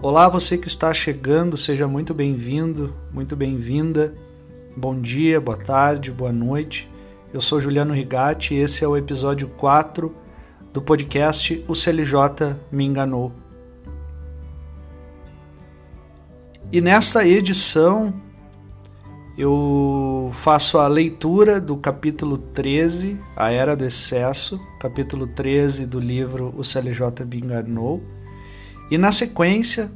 Olá, você que está chegando, seja muito bem-vindo, muito bem-vinda. Bom dia, boa tarde, boa noite. Eu sou Juliano Rigatti e esse é o episódio 4 do podcast O CLJ Me Enganou. E nessa edição eu faço a leitura do capítulo 13, A Era do Excesso, capítulo 13 do livro O CLJ Me Enganou e na sequência,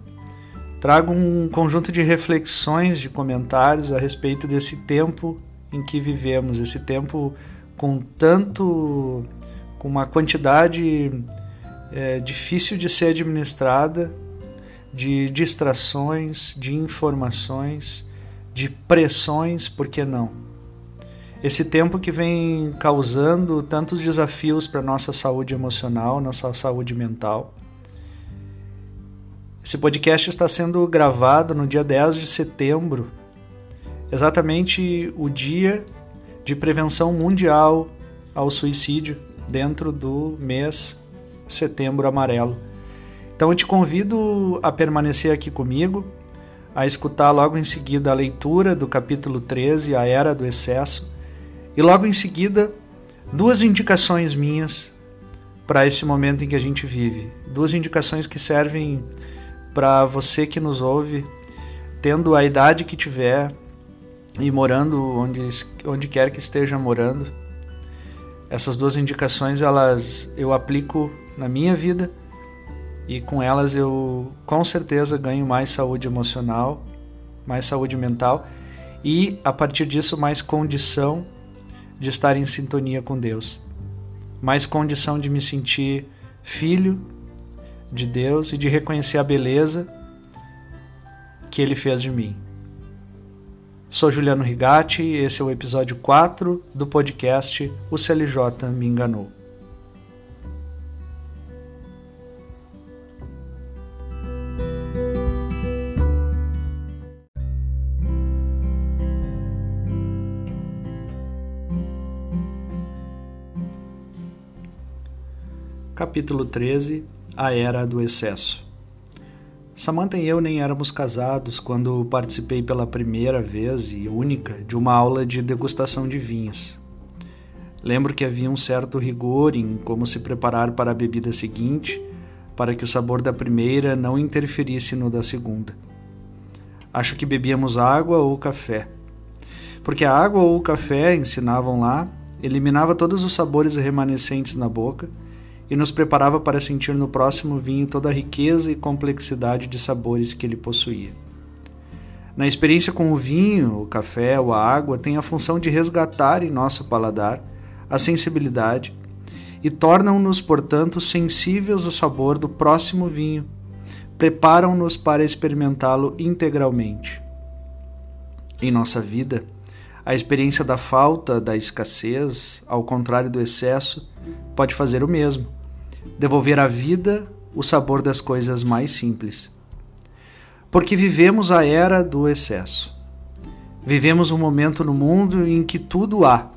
trago um conjunto de reflexões, de comentários a respeito desse tempo em que vivemos, esse tempo com tanto, com uma quantidade é, difícil de ser administrada, de distrações, de informações, de pressões, por que não? Esse tempo que vem causando tantos desafios para nossa saúde emocional, nossa saúde mental. Esse podcast está sendo gravado no dia 10 de setembro, exatamente o dia de prevenção mundial ao suicídio, dentro do mês Setembro Amarelo. Então eu te convido a permanecer aqui comigo, a escutar logo em seguida a leitura do capítulo 13, A Era do Excesso, e logo em seguida duas indicações minhas para esse momento em que a gente vive. Duas indicações que servem para você que nos ouve, tendo a idade que tiver e morando onde, onde quer que esteja morando. Essas duas indicações elas eu aplico na minha vida e com elas eu com certeza ganho mais saúde emocional, mais saúde mental e a partir disso mais condição de estar em sintonia com Deus, mais condição de me sentir filho de Deus e de reconhecer a beleza que Ele fez de mim. Sou Juliano Rigatti e esse é o episódio 4 do podcast O CLJ Me Enganou. Capítulo 13 a Era do Excesso. Samantha e eu nem éramos casados quando participei pela primeira vez e única de uma aula de degustação de vinhos. Lembro que havia um certo rigor em como se preparar para a bebida seguinte, para que o sabor da primeira não interferisse no da segunda. Acho que bebíamos água ou café. Porque a água ou o café, ensinavam lá, eliminava todos os sabores remanescentes na boca e nos preparava para sentir no próximo vinho toda a riqueza e complexidade de sabores que ele possuía. Na experiência com o vinho, o café ou a água tem a função de resgatar em nosso paladar a sensibilidade e tornam-nos, portanto, sensíveis ao sabor do próximo vinho, preparam-nos para experimentá-lo integralmente. Em nossa vida, a experiência da falta, da escassez, ao contrário do excesso, pode fazer o mesmo devolver à vida o sabor das coisas mais simples. Porque vivemos a era do excesso. Vivemos um momento no mundo em que tudo há,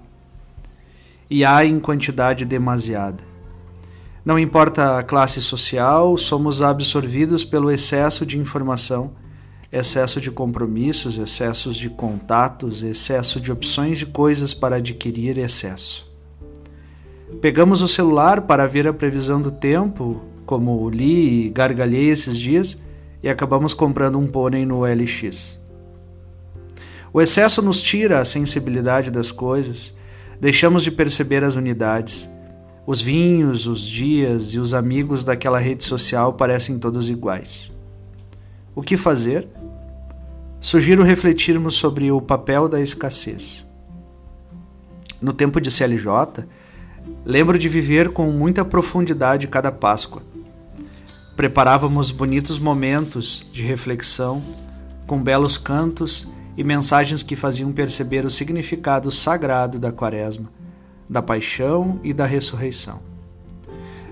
e há em quantidade demasiada. Não importa a classe social, somos absorvidos pelo excesso de informação, excesso de compromissos, excessos de contatos, excesso de opções de coisas para adquirir excesso. Pegamos o celular para ver a previsão do tempo, como li e gargalhei esses dias, e acabamos comprando um pônei no LX. O excesso nos tira a sensibilidade das coisas, deixamos de perceber as unidades. Os vinhos, os dias e os amigos daquela rede social parecem todos iguais. O que fazer? Sugiro refletirmos sobre o papel da escassez. No tempo de CLJ, Lembro de viver com muita profundidade cada Páscoa. Preparávamos bonitos momentos de reflexão, com belos cantos e mensagens que faziam perceber o significado sagrado da Quaresma, da paixão e da ressurreição.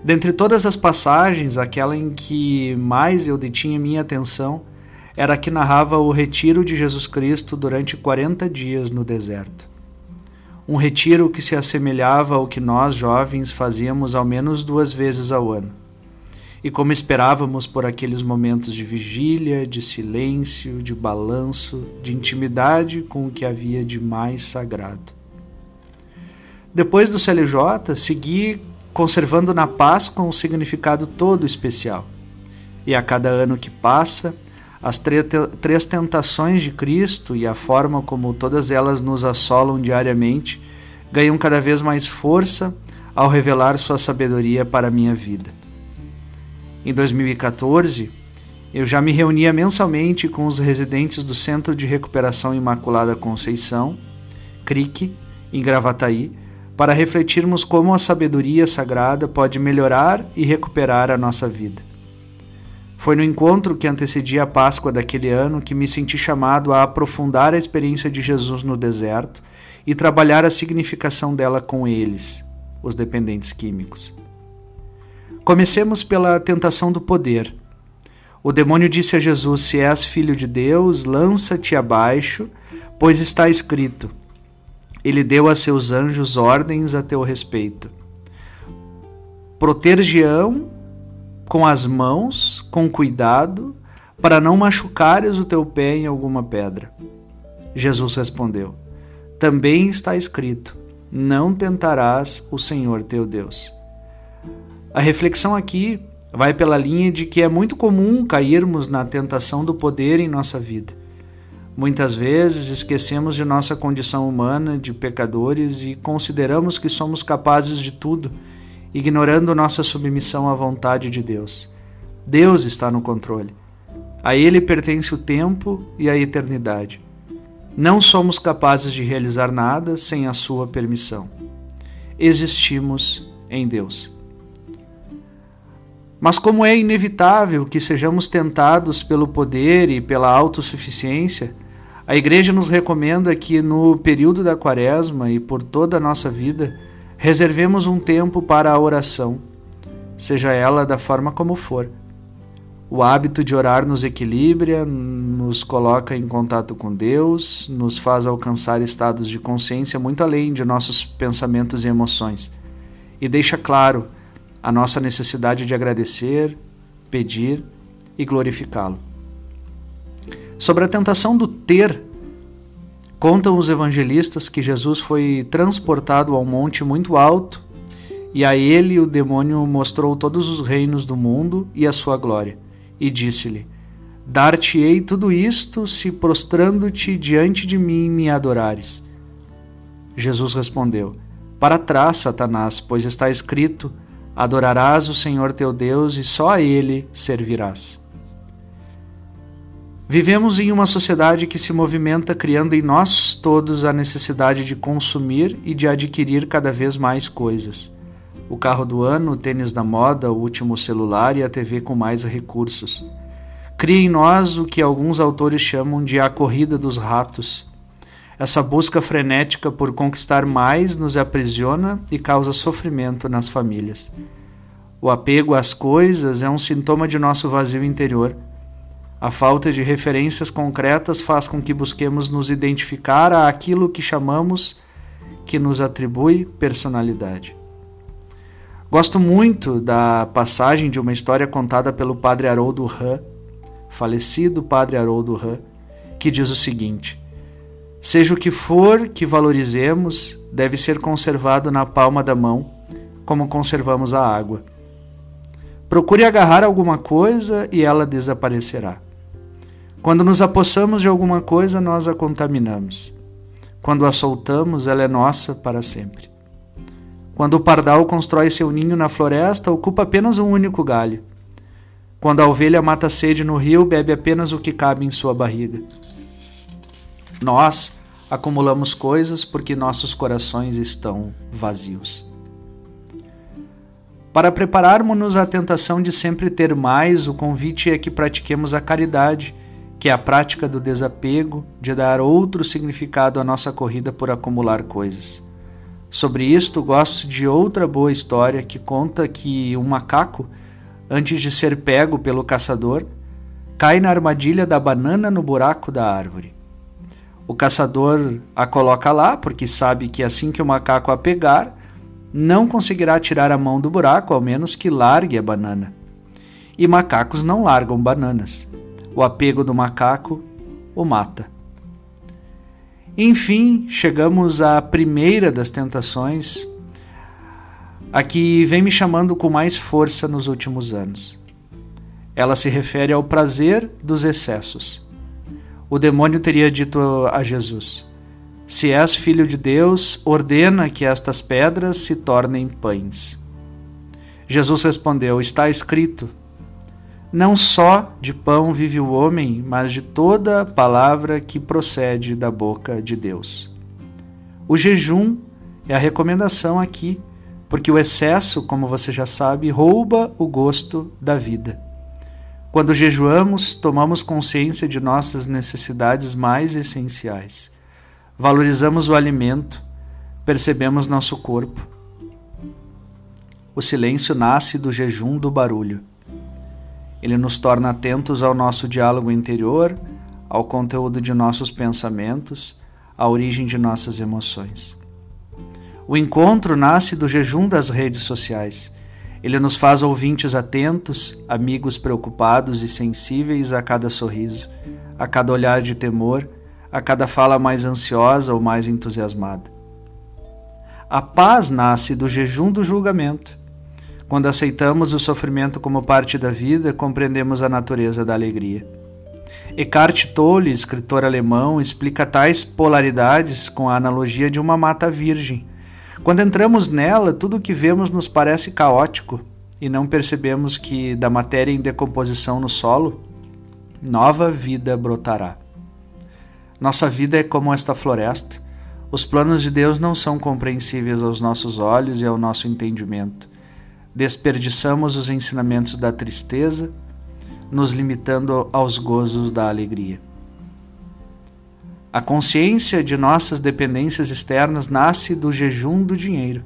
Dentre todas as passagens, aquela em que mais eu detinha minha atenção era a que narrava o retiro de Jesus Cristo durante 40 dias no deserto um retiro que se assemelhava ao que nós jovens fazíamos ao menos duas vezes ao ano. e como esperávamos por aqueles momentos de vigília, de silêncio, de balanço, de intimidade com o que havia de mais sagrado. Depois do CLJ, segui conservando na Páscoa um significado todo especial. E a cada ano que passa, as três tentações de Cristo e a forma como todas elas nos assolam diariamente ganham cada vez mais força ao revelar sua sabedoria para a minha vida. Em 2014, eu já me reunia mensalmente com os residentes do Centro de Recuperação Imaculada Conceição, CRIC, em Gravataí, para refletirmos como a sabedoria sagrada pode melhorar e recuperar a nossa vida. Foi no encontro que antecedia a Páscoa daquele ano que me senti chamado a aprofundar a experiência de Jesus no deserto e trabalhar a significação dela com eles, os dependentes químicos. Comecemos pela tentação do poder. O demônio disse a Jesus: Se és filho de Deus, lança-te abaixo, pois está escrito: Ele deu a seus anjos ordens a teu respeito. Protegião com as mãos, com cuidado, para não machucares o teu pé em alguma pedra. Jesus respondeu: Também está escrito: Não tentarás o Senhor teu Deus. A reflexão aqui vai pela linha de que é muito comum cairmos na tentação do poder em nossa vida. Muitas vezes esquecemos de nossa condição humana de pecadores e consideramos que somos capazes de tudo, ignorando nossa submissão à vontade de Deus. Deus está no controle. A Ele pertence o tempo e a eternidade. Não somos capazes de realizar nada sem a Sua permissão. Existimos em Deus. Mas, como é inevitável que sejamos tentados pelo poder e pela autossuficiência, a Igreja nos recomenda que, no período da Quaresma e por toda a nossa vida, reservemos um tempo para a oração, seja ela da forma como for. O hábito de orar nos equilibra, nos coloca em contato com Deus, nos faz alcançar estados de consciência muito além de nossos pensamentos e emoções, e deixa claro a nossa necessidade de agradecer, pedir e glorificá-lo. Sobre a tentação do ter, contam os evangelistas que Jesus foi transportado a um monte muito alto e a ele o demônio mostrou todos os reinos do mundo e a sua glória, e disse-lhe: Dar-te-ei tudo isto se prostrando-te diante de mim me adorares. Jesus respondeu: Para trás, Satanás, pois está escrito: Adorarás o Senhor teu Deus e só a Ele servirás. Vivemos em uma sociedade que se movimenta criando em nós todos a necessidade de consumir e de adquirir cada vez mais coisas. O carro do ano, o tênis da moda, o último celular e a TV com mais recursos. Cria em nós o que alguns autores chamam de a corrida dos ratos essa busca frenética por conquistar mais nos aprisiona e causa sofrimento nas famílias. O apego às coisas é um sintoma de nosso vazio interior. A falta de referências concretas faz com que busquemos nos identificar a aquilo que chamamos que nos atribui personalidade. Gosto muito da passagem de uma história contada pelo padre Haroldo Rã, falecido padre Haroldo Rã, que diz o seguinte: Seja o que for que valorizemos, deve ser conservado na palma da mão, como conservamos a água. Procure agarrar alguma coisa e ela desaparecerá. Quando nos apossamos de alguma coisa, nós a contaminamos. Quando a soltamos, ela é nossa para sempre. Quando o pardal constrói seu ninho na floresta, ocupa apenas um único galho. Quando a ovelha mata sede no rio, bebe apenas o que cabe em sua barriga. Nós acumulamos coisas porque nossos corações estão vazios. Para prepararmos-nos à tentação de sempre ter mais, o convite é que pratiquemos a caridade, que é a prática do desapego, de dar outro significado à nossa corrida por acumular coisas. Sobre isto, gosto de outra boa história que conta que um macaco, antes de ser pego pelo caçador, cai na armadilha da banana no buraco da árvore. O caçador a coloca lá, porque sabe que assim que o macaco a pegar, não conseguirá tirar a mão do buraco, ao menos que largue a banana. E macacos não largam bananas. O apego do macaco o mata. Enfim, chegamos à primeira das tentações, a que vem me chamando com mais força nos últimos anos. Ela se refere ao prazer dos excessos. O demônio teria dito a Jesus: Se és filho de Deus, ordena que estas pedras se tornem pães. Jesus respondeu: Está escrito: Não só de pão vive o homem, mas de toda palavra que procede da boca de Deus. O jejum é a recomendação aqui, porque o excesso, como você já sabe, rouba o gosto da vida. Quando jejuamos, tomamos consciência de nossas necessidades mais essenciais. Valorizamos o alimento, percebemos nosso corpo. O silêncio nasce do jejum do barulho. Ele nos torna atentos ao nosso diálogo interior, ao conteúdo de nossos pensamentos, à origem de nossas emoções. O encontro nasce do jejum das redes sociais ele nos faz ouvintes atentos, amigos preocupados e sensíveis a cada sorriso, a cada olhar de temor, a cada fala mais ansiosa ou mais entusiasmada. A paz nasce do jejum do julgamento. Quando aceitamos o sofrimento como parte da vida, compreendemos a natureza da alegria. Eckhart Tolle, escritor alemão, explica tais polaridades com a analogia de uma mata virgem quando entramos nela, tudo o que vemos nos parece caótico e não percebemos que da matéria em decomposição no solo, nova vida brotará. Nossa vida é como esta floresta. Os planos de Deus não são compreensíveis aos nossos olhos e ao nosso entendimento. Desperdiçamos os ensinamentos da tristeza, nos limitando aos gozos da alegria. A consciência de nossas dependências externas nasce do jejum do dinheiro.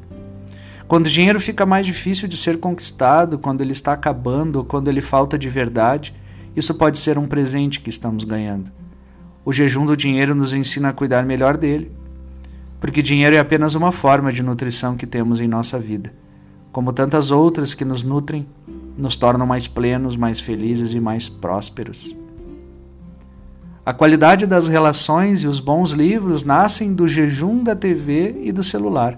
Quando o dinheiro fica mais difícil de ser conquistado, quando ele está acabando quando ele falta de verdade, isso pode ser um presente que estamos ganhando. O jejum do dinheiro nos ensina a cuidar melhor dele, porque dinheiro é apenas uma forma de nutrição que temos em nossa vida. Como tantas outras que nos nutrem, nos tornam mais plenos, mais felizes e mais prósperos. A qualidade das relações e os bons livros nascem do jejum da TV e do celular.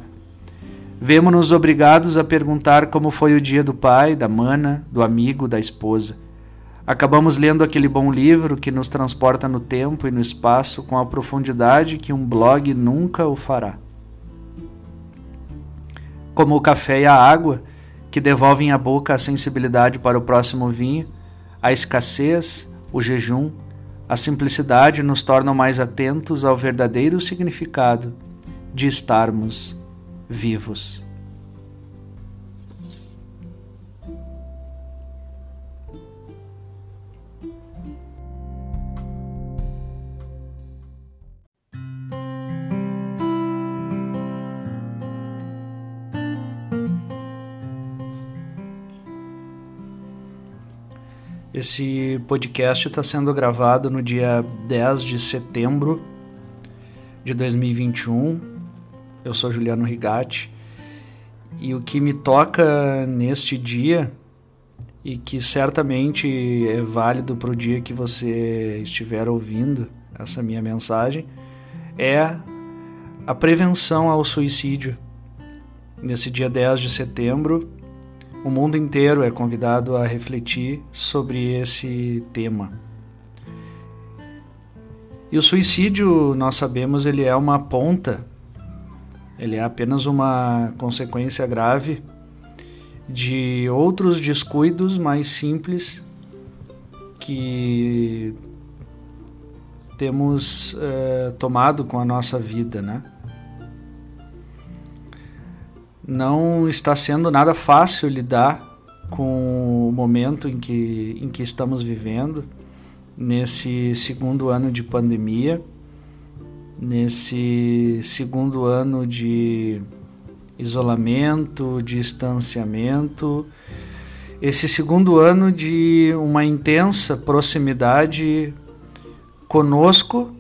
Vemo-nos obrigados a perguntar como foi o dia do pai, da mana, do amigo, da esposa. Acabamos lendo aquele bom livro que nos transporta no tempo e no espaço com a profundidade que um blog nunca o fará. Como o café e a água, que devolvem à boca a sensibilidade para o próximo vinho, a escassez, o jejum, a simplicidade nos torna mais atentos ao verdadeiro significado de estarmos vivos. Esse podcast está sendo gravado no dia 10 de setembro de 2021. Eu sou Juliano Rigatti e o que me toca neste dia e que certamente é válido para o dia que você estiver ouvindo essa minha mensagem é a prevenção ao suicídio. Nesse dia 10 de setembro, o mundo inteiro é convidado a refletir sobre esse tema. E o suicídio, nós sabemos, ele é uma ponta, ele é apenas uma consequência grave de outros descuidos mais simples que temos eh, tomado com a nossa vida, né? Não está sendo nada fácil lidar com o momento em que, em que estamos vivendo, nesse segundo ano de pandemia, nesse segundo ano de isolamento, distanciamento, esse segundo ano de uma intensa proximidade conosco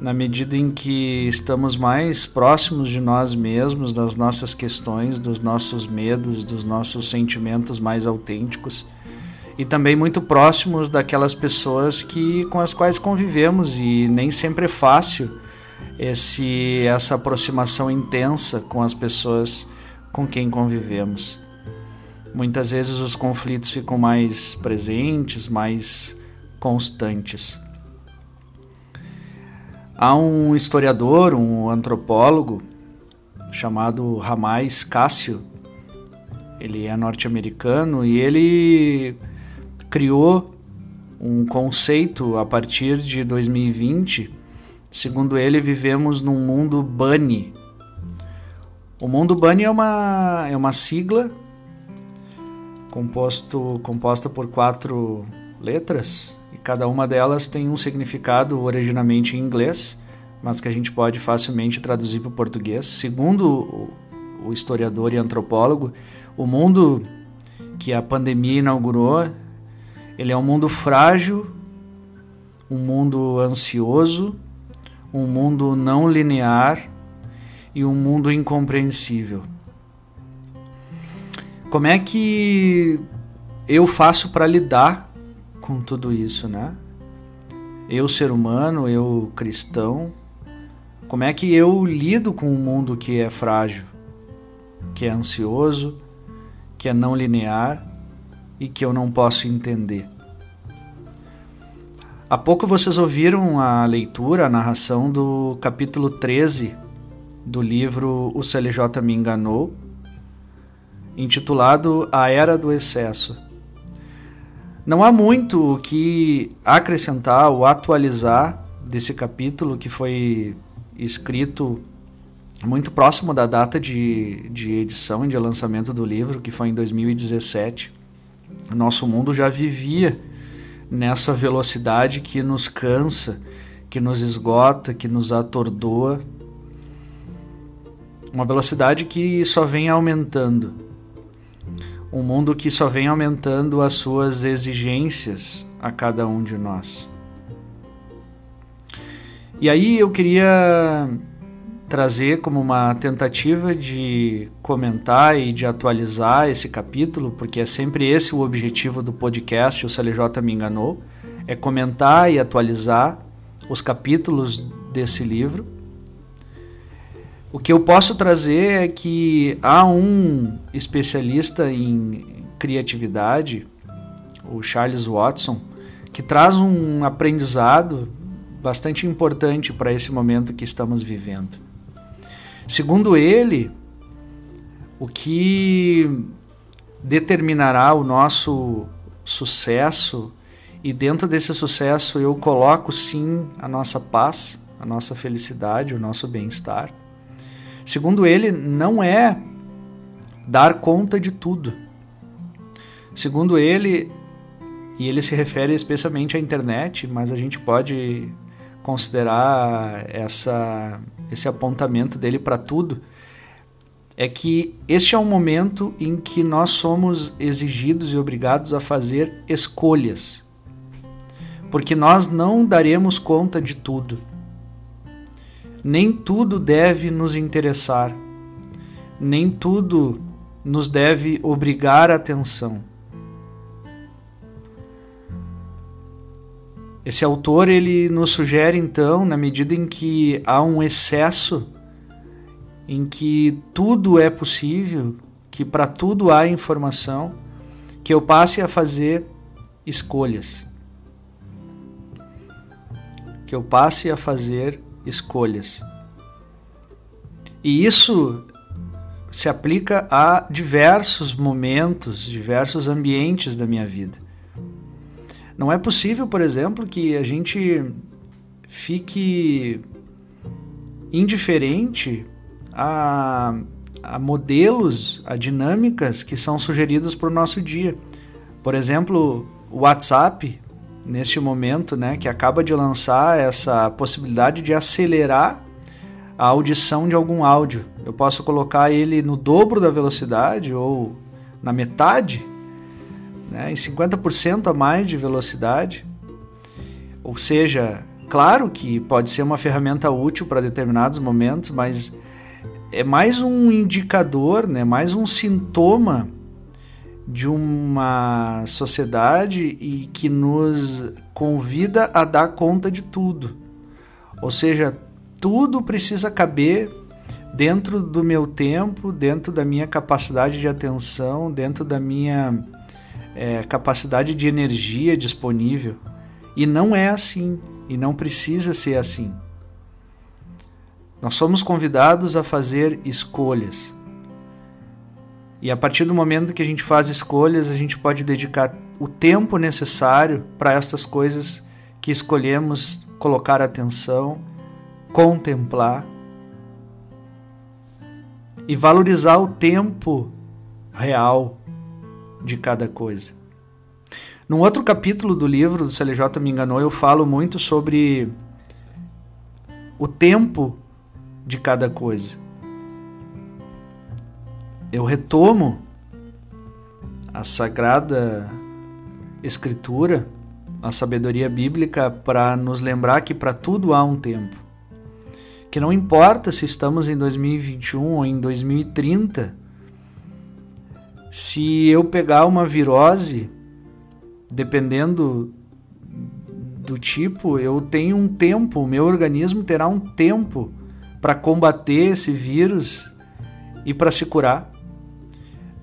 na medida em que estamos mais próximos de nós mesmos, das nossas questões, dos nossos medos, dos nossos sentimentos mais autênticos e também muito próximos daquelas pessoas que com as quais convivemos e nem sempre é fácil esse essa aproximação intensa com as pessoas com quem convivemos. Muitas vezes os conflitos ficam mais presentes, mais constantes. Há um historiador, um antropólogo chamado Ramais Cássio. Ele é norte-americano e ele criou um conceito a partir de 2020. Segundo ele, vivemos num mundo bunny. O mundo bunny é uma, é uma sigla composto, composta por quatro letras e cada uma delas tem um significado originalmente em inglês, mas que a gente pode facilmente traduzir para o português. Segundo o historiador e antropólogo, o mundo que a pandemia inaugurou, ele é um mundo frágil, um mundo ansioso, um mundo não linear e um mundo incompreensível. Como é que eu faço para lidar com tudo isso, né? Eu, ser humano, eu, cristão, como é que eu lido com um mundo que é frágil, que é ansioso, que é não linear e que eu não posso entender? Há pouco vocês ouviram a leitura, a narração do capítulo 13 do livro O CLJ Me Enganou, intitulado A Era do Excesso. Não há muito o que acrescentar ou atualizar desse capítulo que foi escrito muito próximo da data de, de edição e de lançamento do livro, que foi em 2017. Nosso mundo já vivia nessa velocidade que nos cansa, que nos esgota, que nos atordoa. Uma velocidade que só vem aumentando um mundo que só vem aumentando as suas exigências a cada um de nós. E aí eu queria trazer como uma tentativa de comentar e de atualizar esse capítulo, porque é sempre esse o objetivo do podcast O CLJ Me Enganou, é comentar e atualizar os capítulos desse livro o que eu posso trazer é que há um especialista em criatividade, o Charles Watson, que traz um aprendizado bastante importante para esse momento que estamos vivendo. Segundo ele, o que determinará o nosso sucesso, e dentro desse sucesso eu coloco sim a nossa paz, a nossa felicidade, o nosso bem-estar Segundo ele, não é dar conta de tudo. Segundo ele, e ele se refere especialmente à internet, mas a gente pode considerar essa, esse apontamento dele para tudo, é que este é um momento em que nós somos exigidos e obrigados a fazer escolhas, porque nós não daremos conta de tudo nem tudo deve nos interessar, nem tudo nos deve obrigar a atenção. Esse autor ele nos sugere então, na medida em que há um excesso, em que tudo é possível, que para tudo há informação, que eu passe a fazer escolhas. Que eu passe a fazer escolhas. E isso se aplica a diversos momentos, diversos ambientes da minha vida. Não é possível, por exemplo, que a gente fique indiferente a, a modelos, a dinâmicas que são sugeridas para o nosso dia. Por exemplo, o WhatsApp neste momento, né, que acaba de lançar essa possibilidade de acelerar a audição de algum áudio. Eu posso colocar ele no dobro da velocidade ou na metade, né, em 50% a mais de velocidade. Ou seja, claro que pode ser uma ferramenta útil para determinados momentos, mas é mais um indicador, né, mais um sintoma de uma sociedade e que nos convida a dar conta de tudo. Ou seja, tudo precisa caber dentro do meu tempo, dentro da minha capacidade de atenção, dentro da minha é, capacidade de energia disponível. E não é assim, e não precisa ser assim. Nós somos convidados a fazer escolhas. E a partir do momento que a gente faz escolhas, a gente pode dedicar o tempo necessário para estas coisas que escolhemos colocar atenção, contemplar e valorizar o tempo real de cada coisa. Num outro capítulo do livro do CLJ Me Enganou, eu falo muito sobre o tempo de cada coisa eu retomo a sagrada escritura, a sabedoria bíblica para nos lembrar que para tudo há um tempo. Que não importa se estamos em 2021 ou em 2030, se eu pegar uma virose, dependendo do tipo, eu tenho um tempo, o meu organismo terá um tempo para combater esse vírus e para se curar.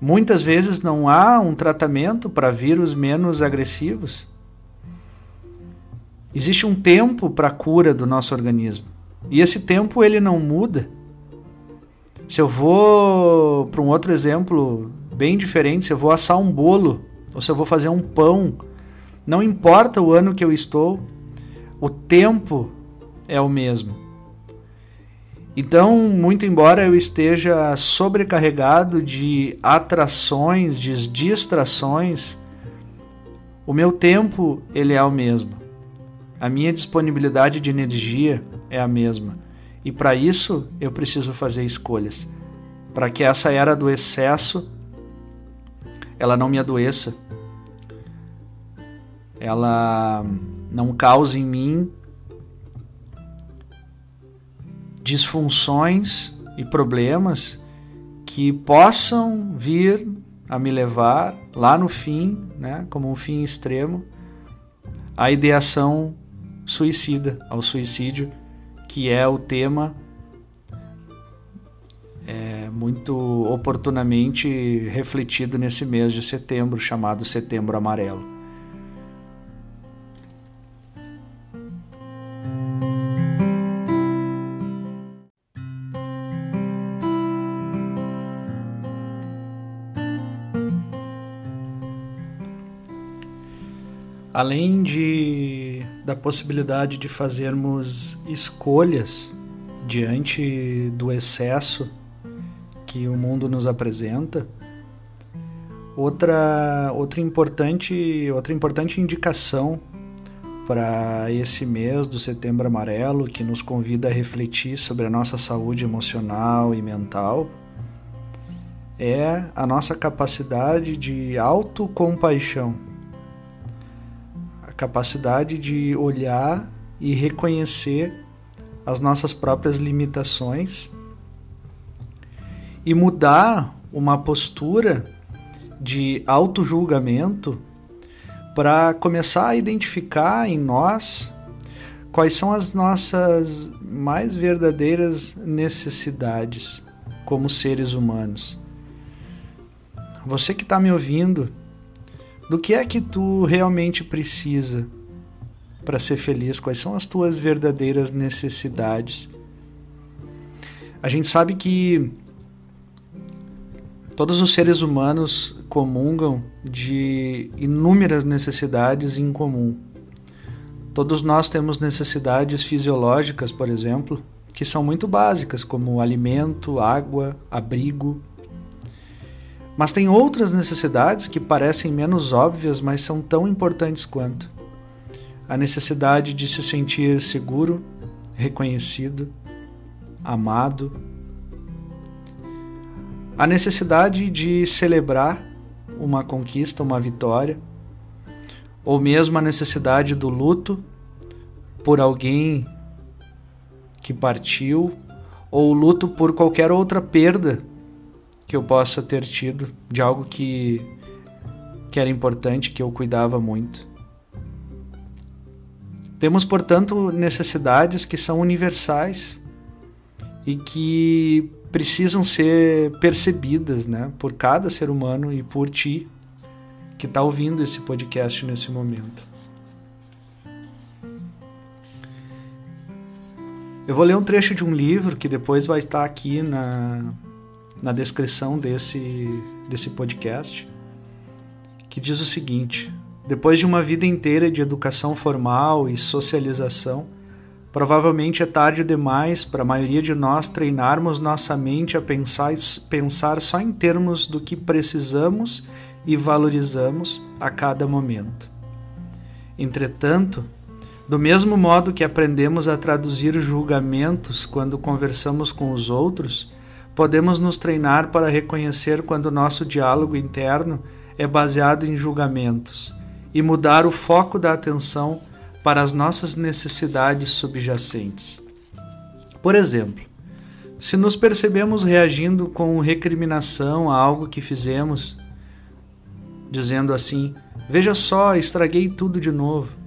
Muitas vezes não há um tratamento para vírus menos agressivos. Existe um tempo para a cura do nosso organismo. E esse tempo ele não muda. Se eu vou para um outro exemplo bem diferente, se eu vou assar um bolo ou se eu vou fazer um pão, não importa o ano que eu estou, o tempo é o mesmo. Então, muito embora eu esteja sobrecarregado de atrações, de distrações, o meu tempo ele é o mesmo. A minha disponibilidade de energia é a mesma. E para isso eu preciso fazer escolhas, para que essa era do excesso ela não me adoeça. Ela não cause em mim disfunções e problemas que possam vir a me levar lá no fim, né, como um fim extremo, à ideação suicida, ao suicídio, que é o tema é, muito oportunamente refletido nesse mês de setembro, chamado Setembro Amarelo. Além de da possibilidade de fazermos escolhas diante do excesso que o mundo nos apresenta, outra outra importante outra importante indicação para esse mês do Setembro Amarelo que nos convida a refletir sobre a nossa saúde emocional e mental é a nossa capacidade de autocompaixão capacidade de olhar e reconhecer as nossas próprias limitações e mudar uma postura de auto-julgamento para começar a identificar em nós quais são as nossas mais verdadeiras necessidades como seres humanos. Você que está me ouvindo, do que é que tu realmente precisa para ser feliz? Quais são as tuas verdadeiras necessidades? A gente sabe que todos os seres humanos comungam de inúmeras necessidades em comum. Todos nós temos necessidades fisiológicas, por exemplo, que são muito básicas, como alimento, água, abrigo, mas tem outras necessidades que parecem menos óbvias, mas são tão importantes quanto. A necessidade de se sentir seguro, reconhecido, amado. A necessidade de celebrar uma conquista, uma vitória. Ou mesmo a necessidade do luto por alguém que partiu, ou o luto por qualquer outra perda que eu possa ter tido de algo que que era importante, que eu cuidava muito. Temos, portanto, necessidades que são universais e que precisam ser percebidas né, por cada ser humano e por ti que está ouvindo esse podcast nesse momento. Eu vou ler um trecho de um livro que depois vai estar aqui na, na descrição desse, desse podcast, que diz o seguinte: Depois de uma vida inteira de educação formal e socialização, provavelmente é tarde demais para a maioria de nós treinarmos nossa mente a pensar, pensar só em termos do que precisamos e valorizamos a cada momento. Entretanto, do mesmo modo que aprendemos a traduzir julgamentos quando conversamos com os outros, podemos nos treinar para reconhecer quando nosso diálogo interno é baseado em julgamentos e mudar o foco da atenção para as nossas necessidades subjacentes. Por exemplo, se nos percebemos reagindo com recriminação a algo que fizemos, dizendo assim: Veja só, estraguei tudo de novo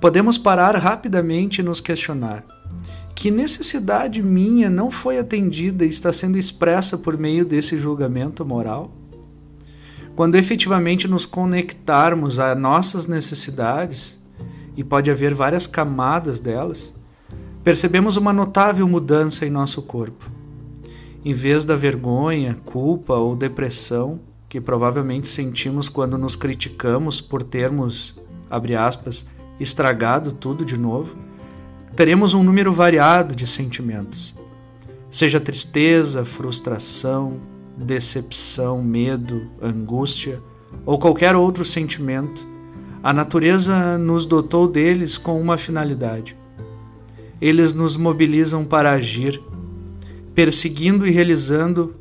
podemos parar rapidamente e nos questionar: que necessidade minha não foi atendida e está sendo expressa por meio desse julgamento moral? Quando efetivamente nos conectarmos a nossas necessidades, e pode haver várias camadas delas, percebemos uma notável mudança em nosso corpo. Em vez da vergonha, culpa ou depressão que provavelmente sentimos quando nos criticamos por termos, abre aspas, estragado tudo de novo, teremos um número variado de sentimentos. Seja tristeza, frustração, decepção, medo, angústia ou qualquer outro sentimento, a natureza nos dotou deles com uma finalidade. Eles nos mobilizam para agir, perseguindo e realizando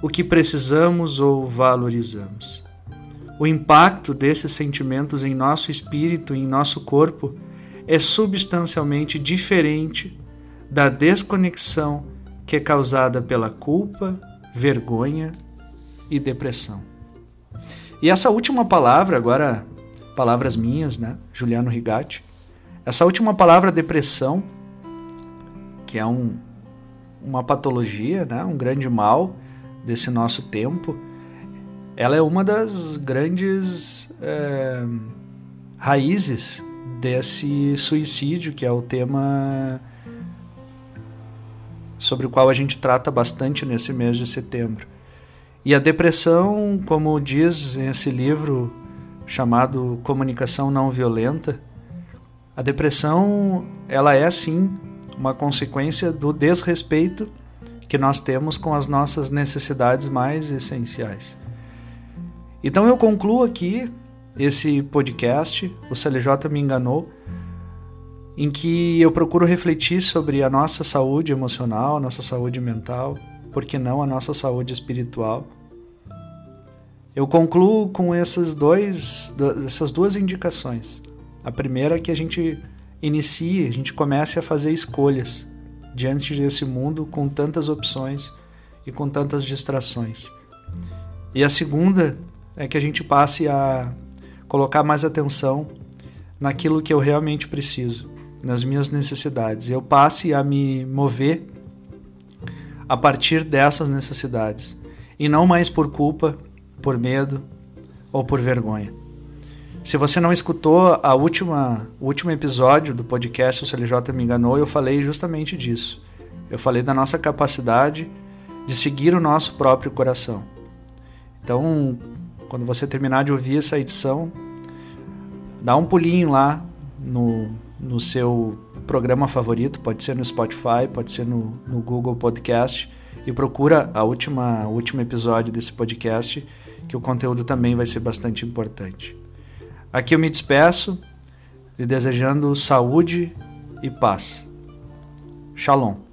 o que precisamos ou valorizamos. O impacto desses sentimentos em nosso espírito e em nosso corpo é substancialmente diferente da desconexão que é causada pela culpa, vergonha e depressão. E essa última palavra, agora palavras minhas, né, Juliano Rigatti, essa última palavra depressão, que é um, uma patologia, né, um grande mal desse nosso tempo, ela é uma das grandes é, raízes desse suicídio, que é o tema sobre o qual a gente trata bastante nesse mês de setembro. E a depressão, como diz esse livro chamado Comunicação Não Violenta, a depressão ela é sim uma consequência do desrespeito que nós temos com as nossas necessidades mais essenciais. Então eu concluo aqui esse podcast, o CLJ me enganou, em que eu procuro refletir sobre a nossa saúde emocional, a nossa saúde mental, por que não a nossa saúde espiritual. Eu concluo com essas, dois, essas duas indicações. A primeira é que a gente inicie, a gente comece a fazer escolhas diante desse mundo com tantas opções e com tantas distrações. E a segunda é que a gente passe a colocar mais atenção naquilo que eu realmente preciso, nas minhas necessidades. Eu passe a me mover a partir dessas necessidades e não mais por culpa, por medo ou por vergonha. Se você não escutou a última, o último episódio do podcast O CLJ Me Enganou, eu falei justamente disso. Eu falei da nossa capacidade de seguir o nosso próprio coração. Então, quando você terminar de ouvir essa edição, dá um pulinho lá no, no seu programa favorito, pode ser no Spotify, pode ser no, no Google Podcast, e procura a última, o último episódio desse podcast, que o conteúdo também vai ser bastante importante. Aqui eu me despeço, lhe desejando saúde e paz. Shalom.